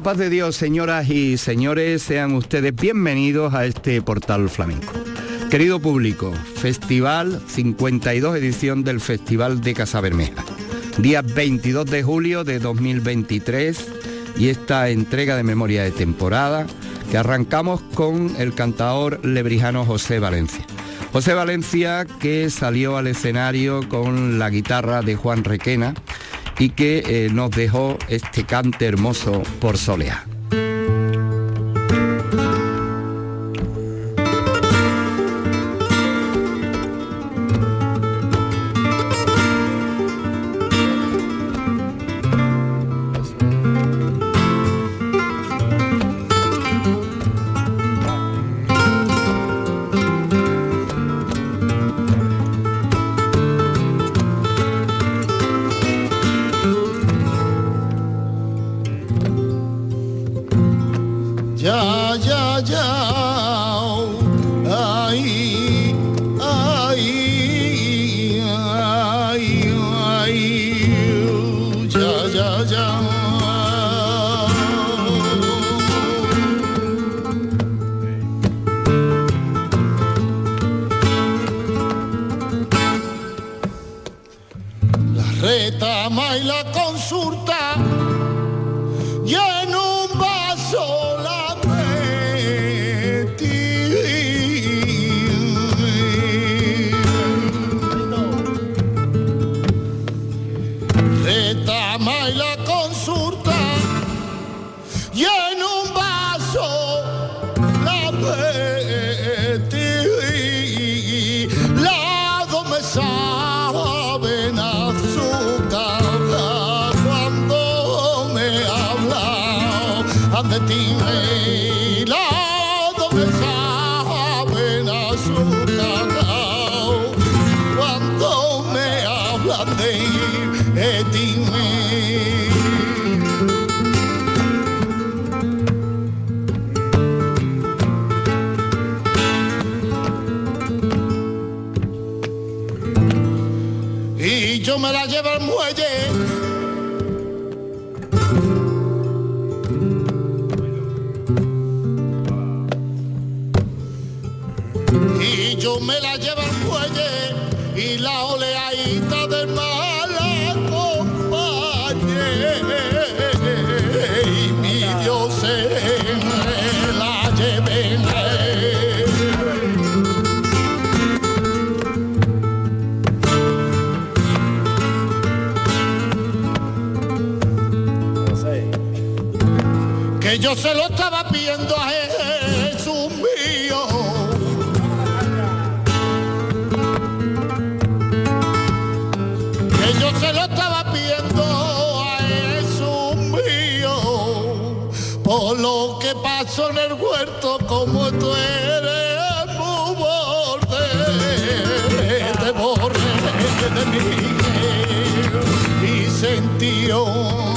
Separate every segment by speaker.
Speaker 1: la paz de Dios, señoras y señores, sean ustedes bienvenidos a este portal flamenco. Querido público, Festival 52 edición del Festival de Casa Bermeja. Día 22 de julio de 2023 y esta entrega de memoria de temporada que arrancamos con el cantador lebrijano José Valencia. José Valencia que salió al escenario con la guitarra de Juan Requena y que eh, nos dejó este cante hermoso por Soleá. yo se lo estaba pidiendo a Jesús mío. Que yo se lo estaba pidiendo a Jesús mío. Por lo que pasó en el huerto, como tú eres muy borde, te borré de mí y sentió.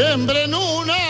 Speaker 1: Ya está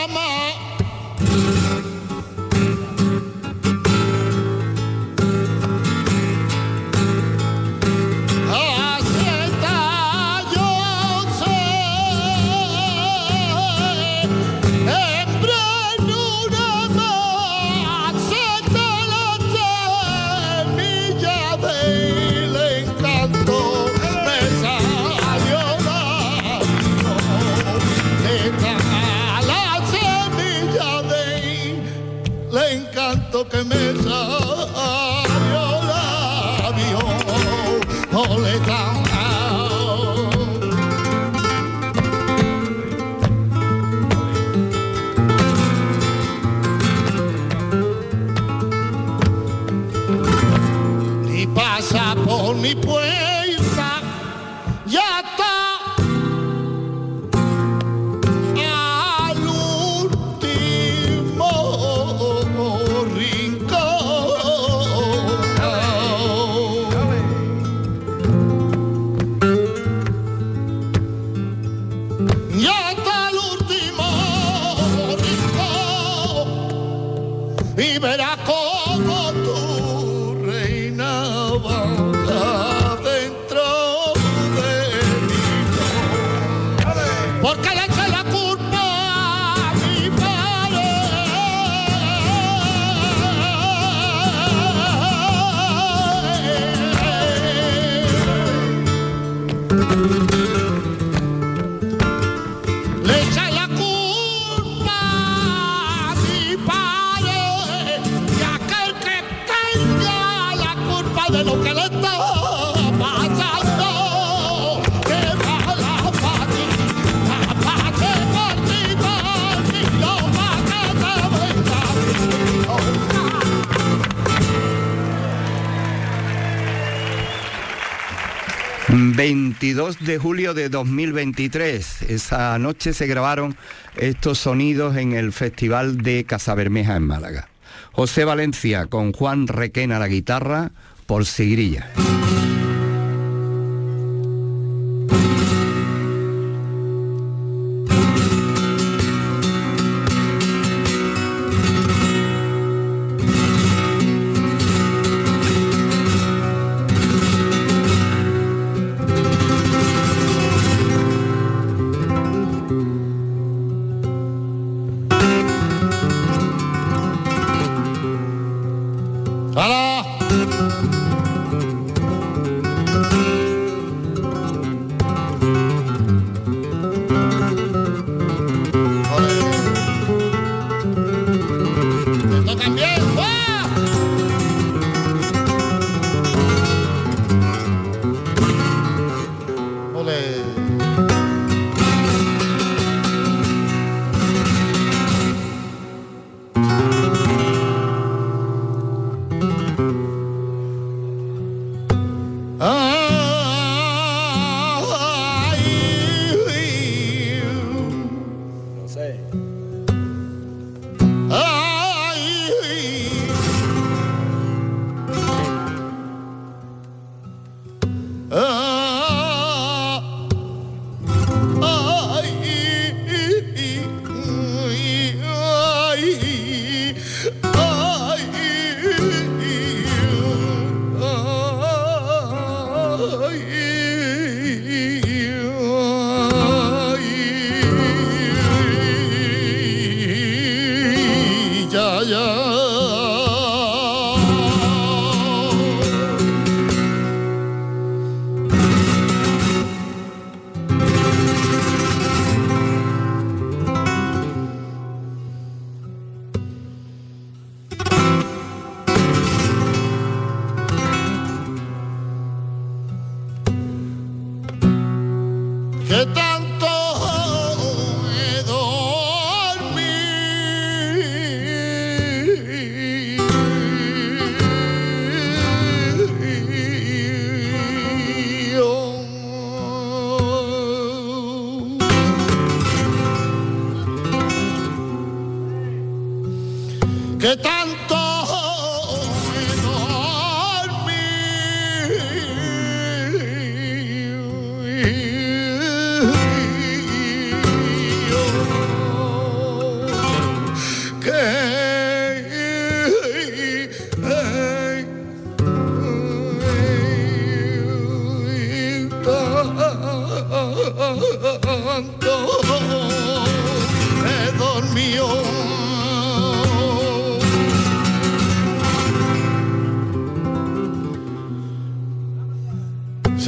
Speaker 1: de julio de 2023. Esa noche se grabaron estos sonidos en el Festival de Casabermeja en Málaga. José Valencia con Juan Requena la guitarra por Sigrilla.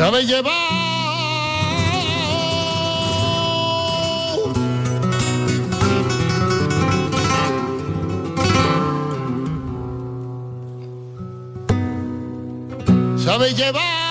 Speaker 2: Sabe llevar. Sabe llevar.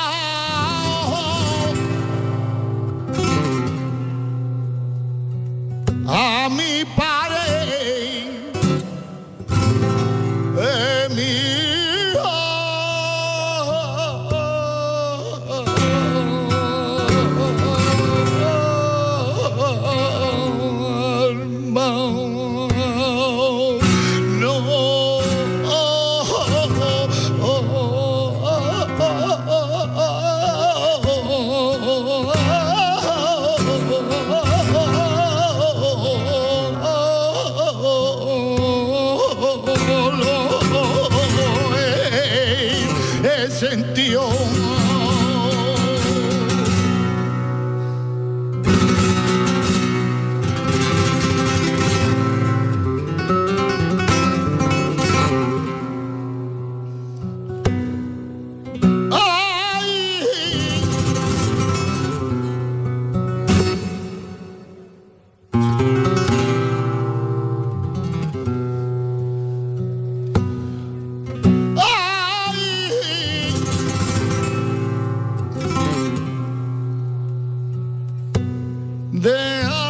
Speaker 1: deja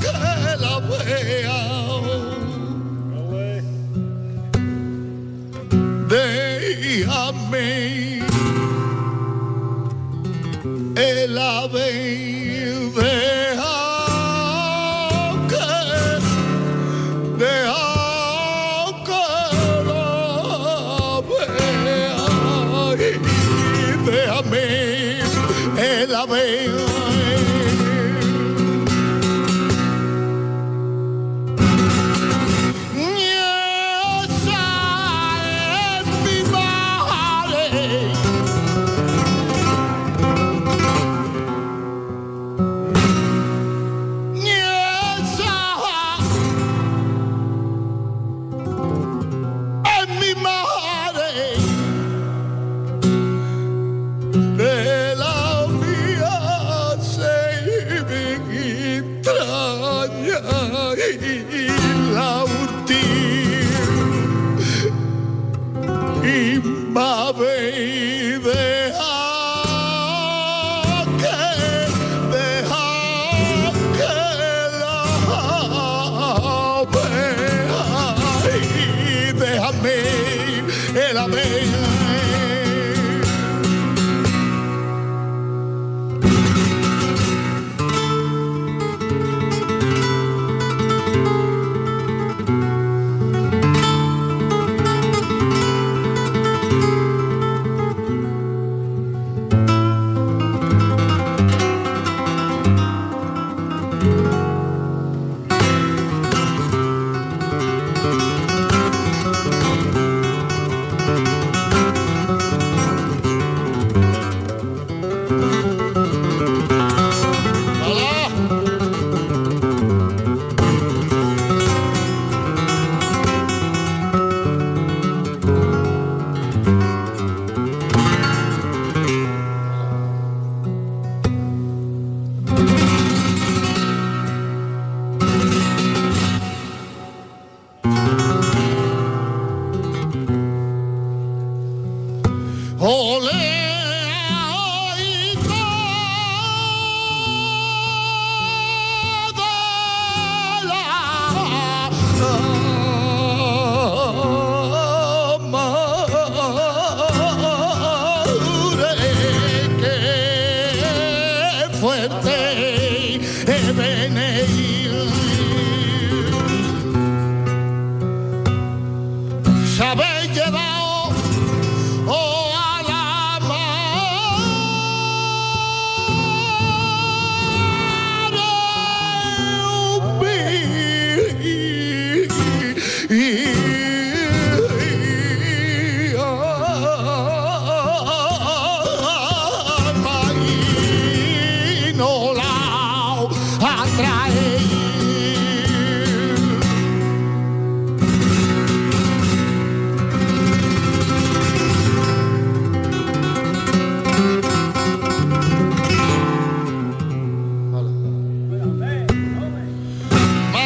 Speaker 1: que la vea. Déjame el ave.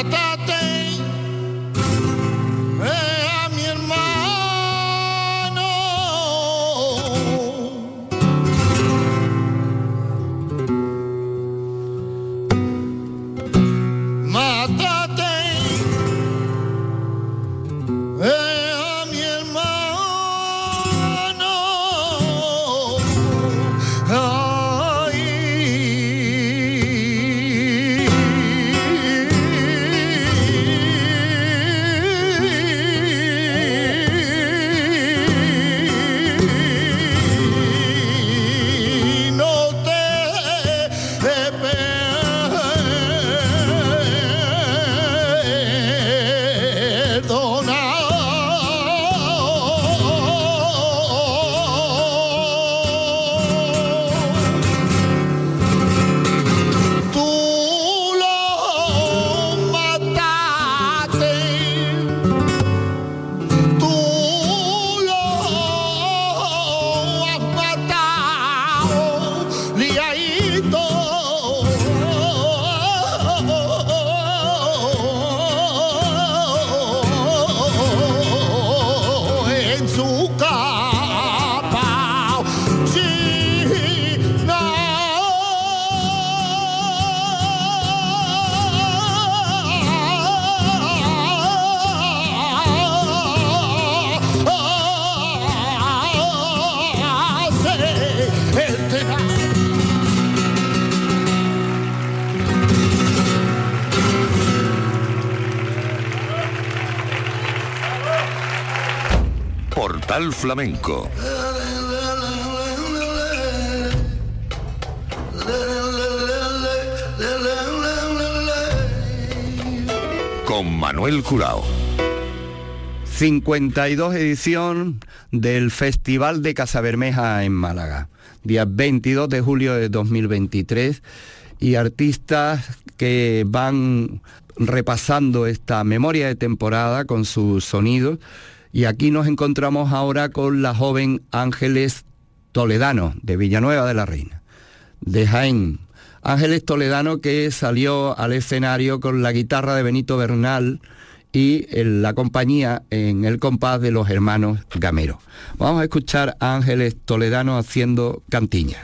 Speaker 1: matar.
Speaker 3: Portal Flamenco. Con Manuel Curao.
Speaker 4: 52 edición del Festival de Casabermeja en Málaga, día 22 de julio de 2023, y artistas que van repasando esta memoria de temporada con sus sonidos. Y aquí nos encontramos ahora con la joven Ángeles Toledano, de Villanueva de la Reina, de Jaén. Ángeles Toledano que salió al escenario con la guitarra de Benito Bernal y la compañía en el compás de los hermanos Gamero. Vamos a escuchar a Ángeles Toledano haciendo cantiñas.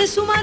Speaker 4: de su mar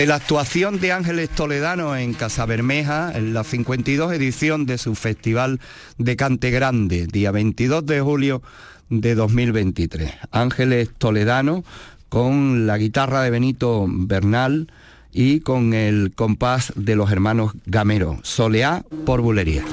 Speaker 4: de la actuación de Ángeles Toledano en Casa Bermeja en la 52 edición de su Festival de Cante Grande, día 22 de julio de 2023. Ángeles Toledano con la guitarra de Benito Bernal y con el compás de los hermanos Gamero, Soleá por Bulería.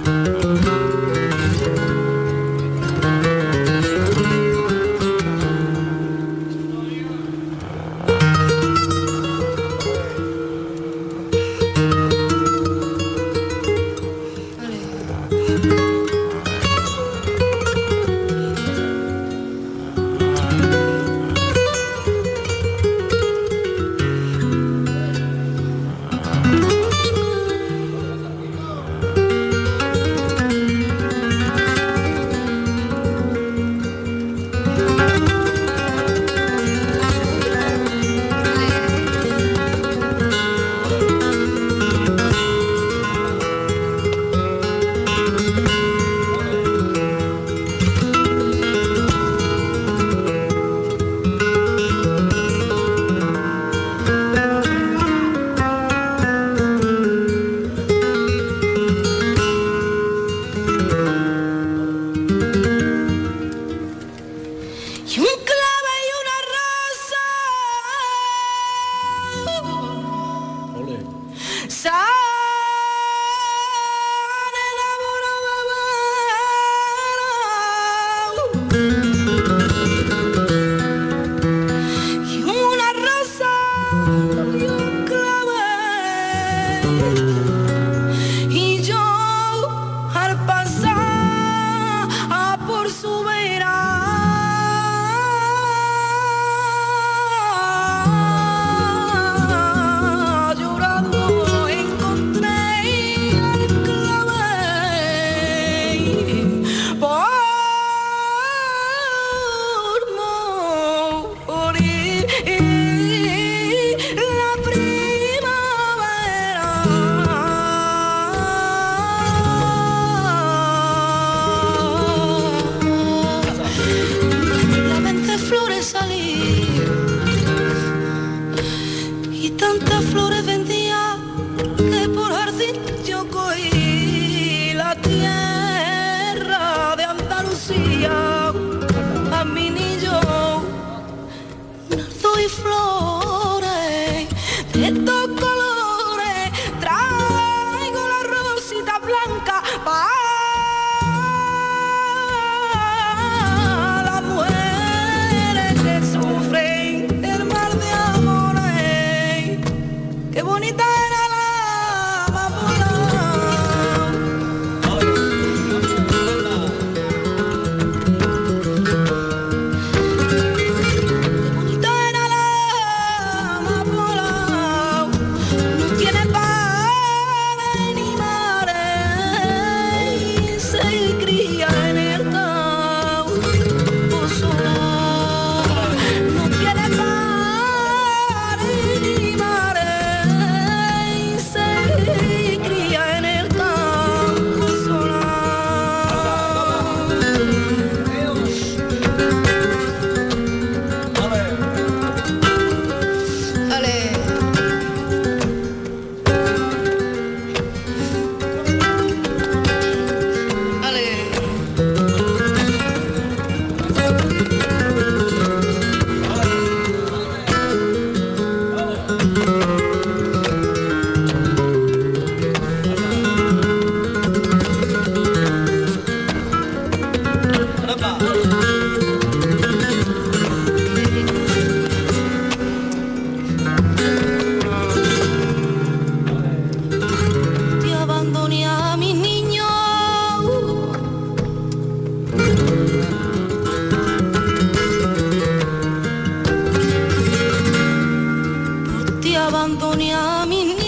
Speaker 3: dunia min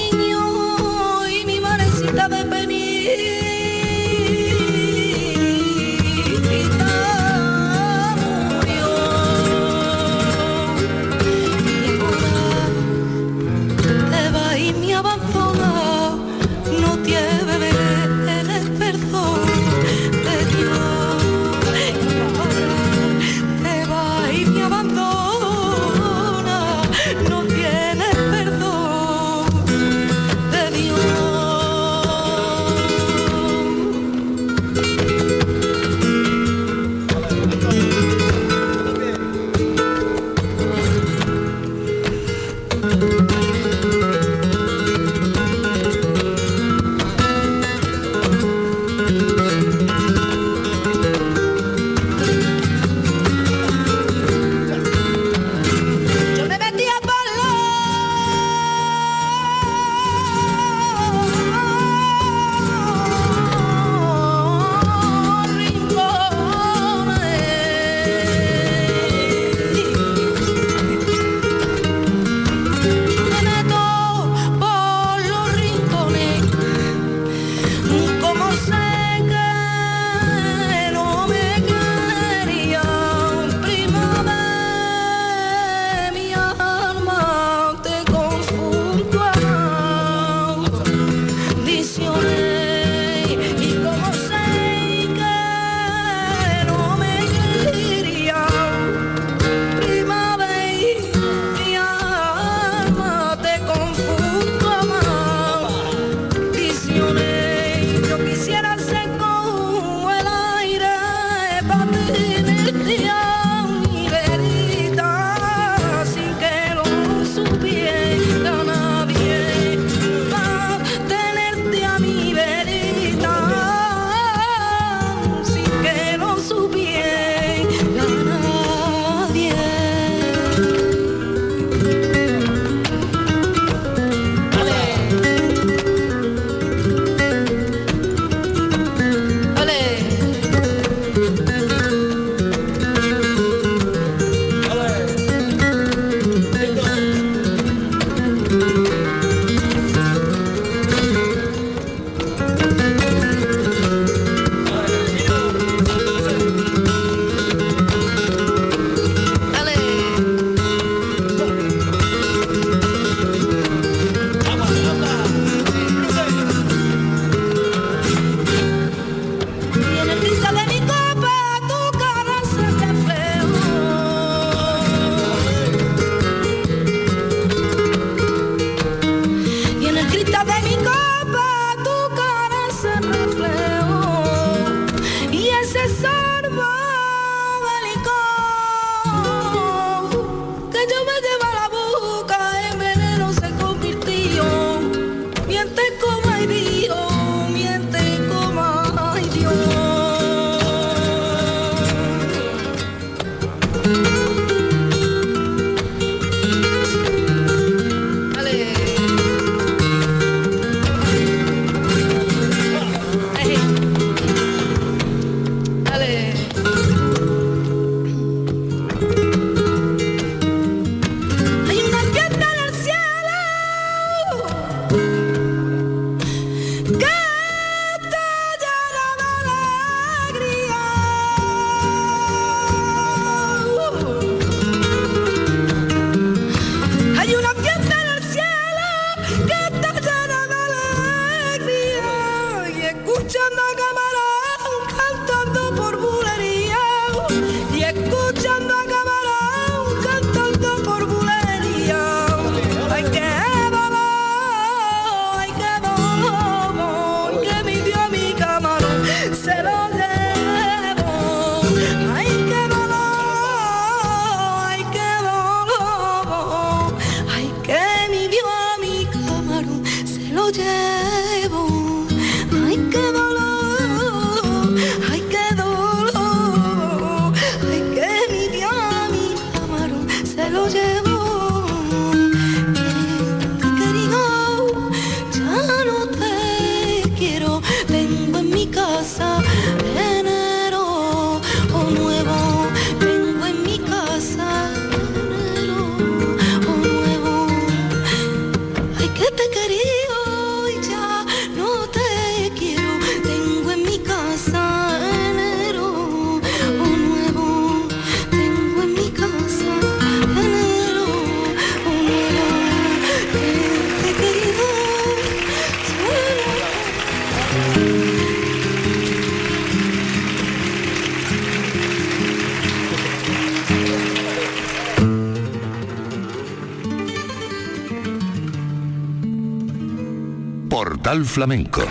Speaker 3: Flamenco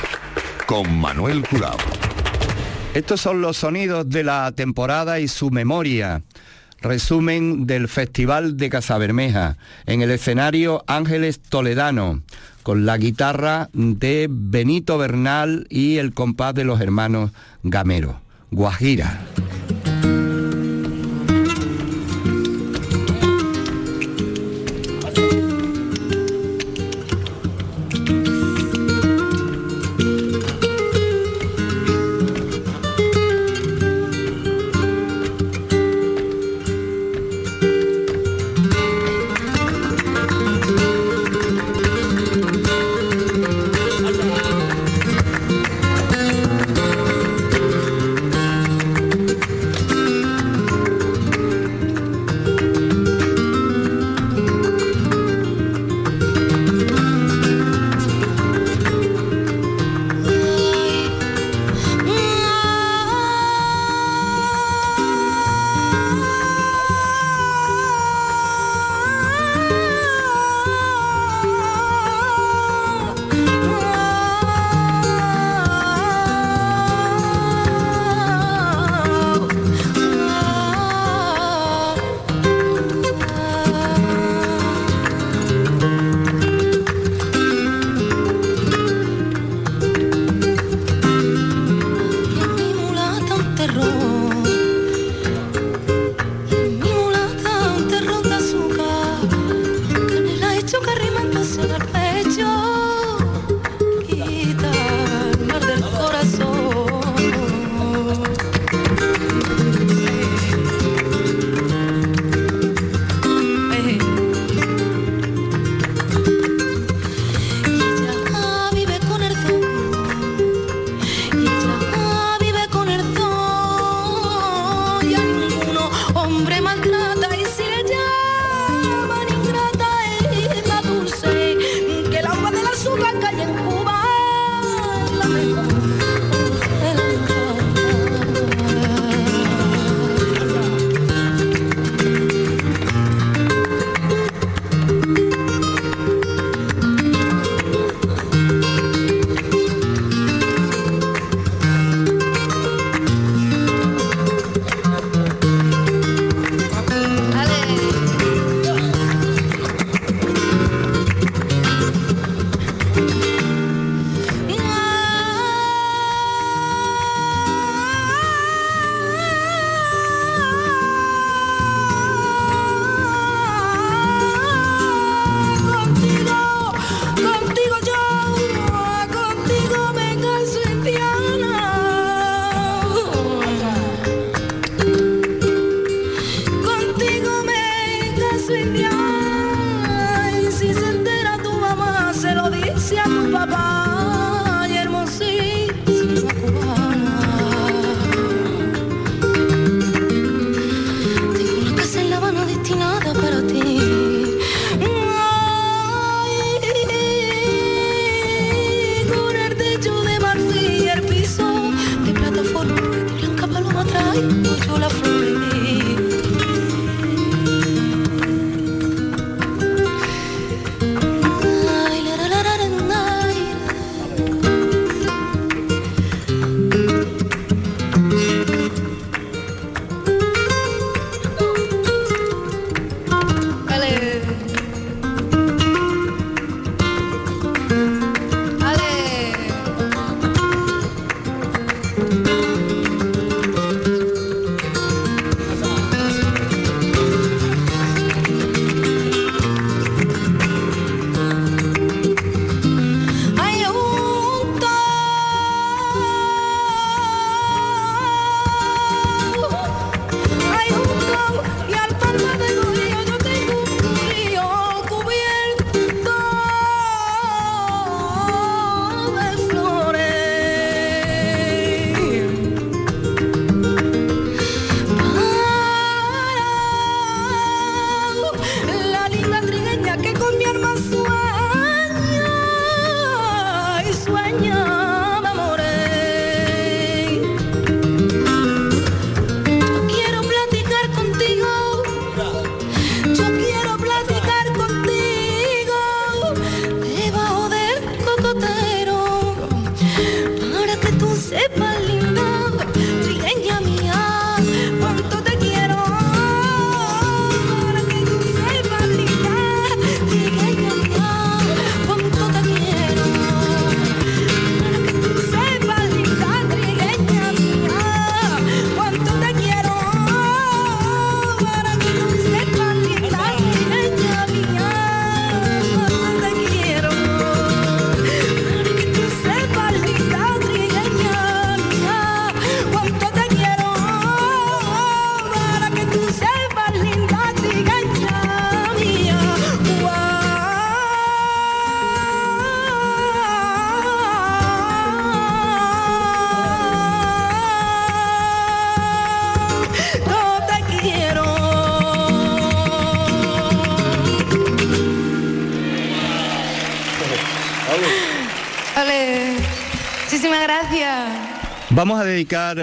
Speaker 3: con Manuel Curao.
Speaker 4: Estos son los sonidos de la temporada y su memoria. Resumen del Festival de Casabermeja en el escenario Ángeles Toledano con la guitarra de Benito Bernal y el compás de los hermanos Gamero. Guajira.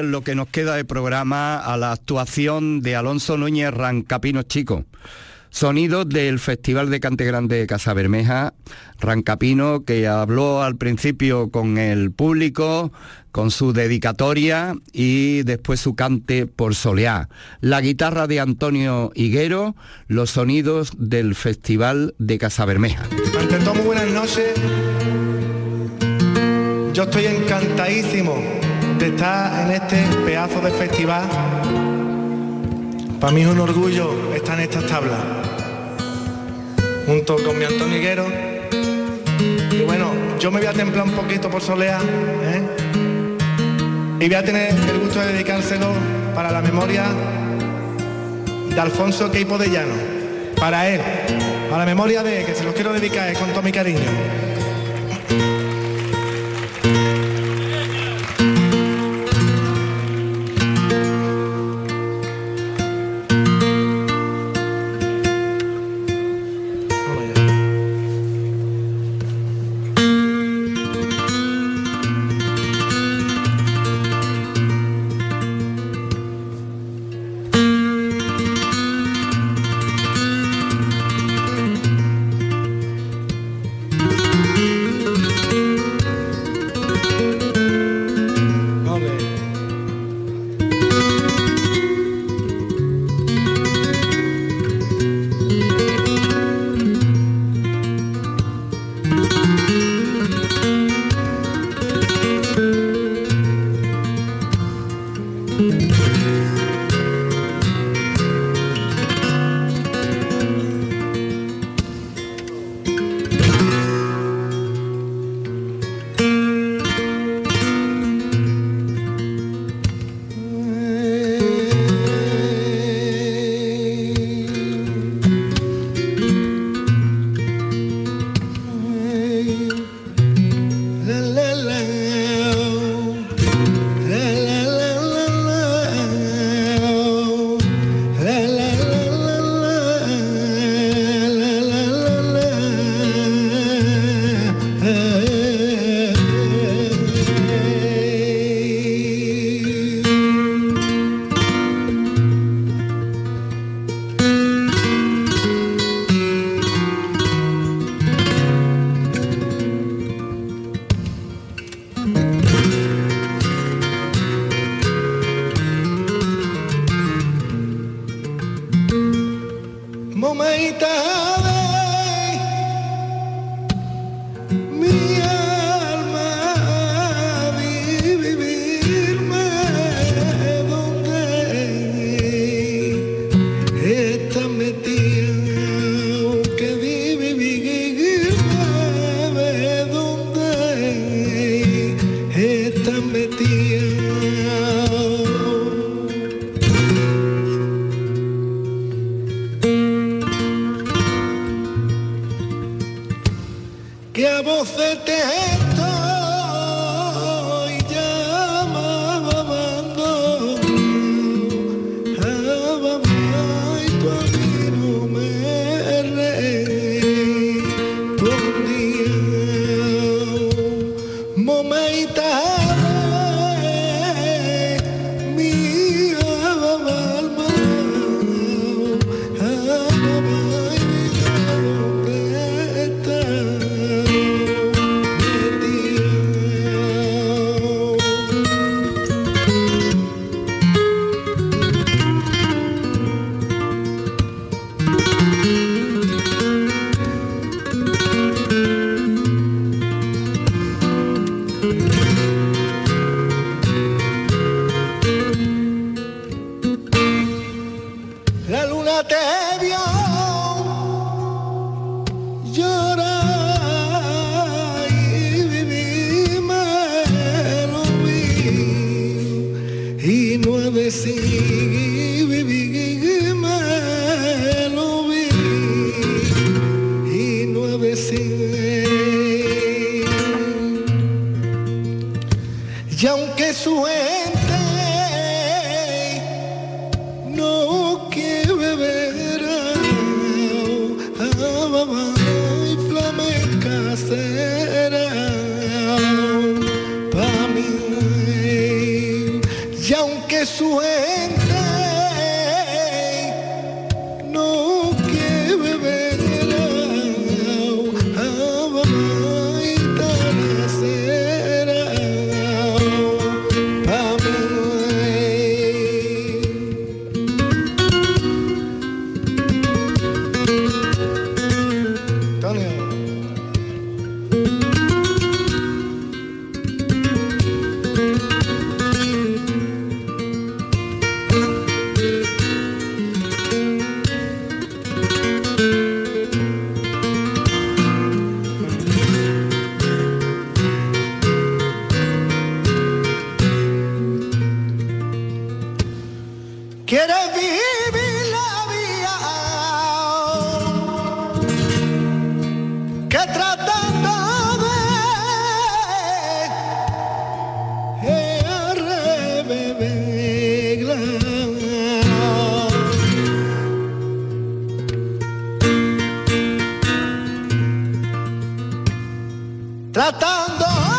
Speaker 5: Lo que nos queda de programa a la actuación de Alonso Núñez Rancapino Chico. Sonidos del Festival de Cante Grande de Casa Bermeja, Rancapino, que habló al principio con el público, con su dedicatoria y después su cante por soleá. La guitarra de Antonio Higuero, los sonidos del Festival de Casa Bermeja.
Speaker 6: Ante todo, muy buenas noches. Yo estoy encantadísimo de estar en este pedazo de festival. Para mí es un orgullo estar en estas tablas, junto con mi Antonio Higuero. Y bueno, yo me voy a templar un poquito por Solea, ¿eh? y voy a tener el gusto de dedicárselo para la memoria de Alfonso Queipo de Llano, para él, a la memoria de que se los quiero dedicar con todo mi cariño.
Speaker 7: Para
Speaker 6: Tratando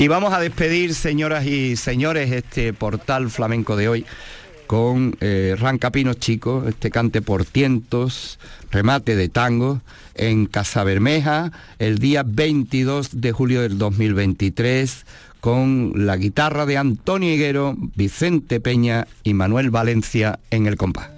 Speaker 6: Y
Speaker 5: vamos a despedir, señoras y señores, este portal flamenco de hoy con eh, Rancapinos Chicos, este cante por tientos, remate de tango en Casa Bermeja el día 22 de julio del 2023 con la guitarra de Antonio Higuero, Vicente Peña y Manuel Valencia en el compás.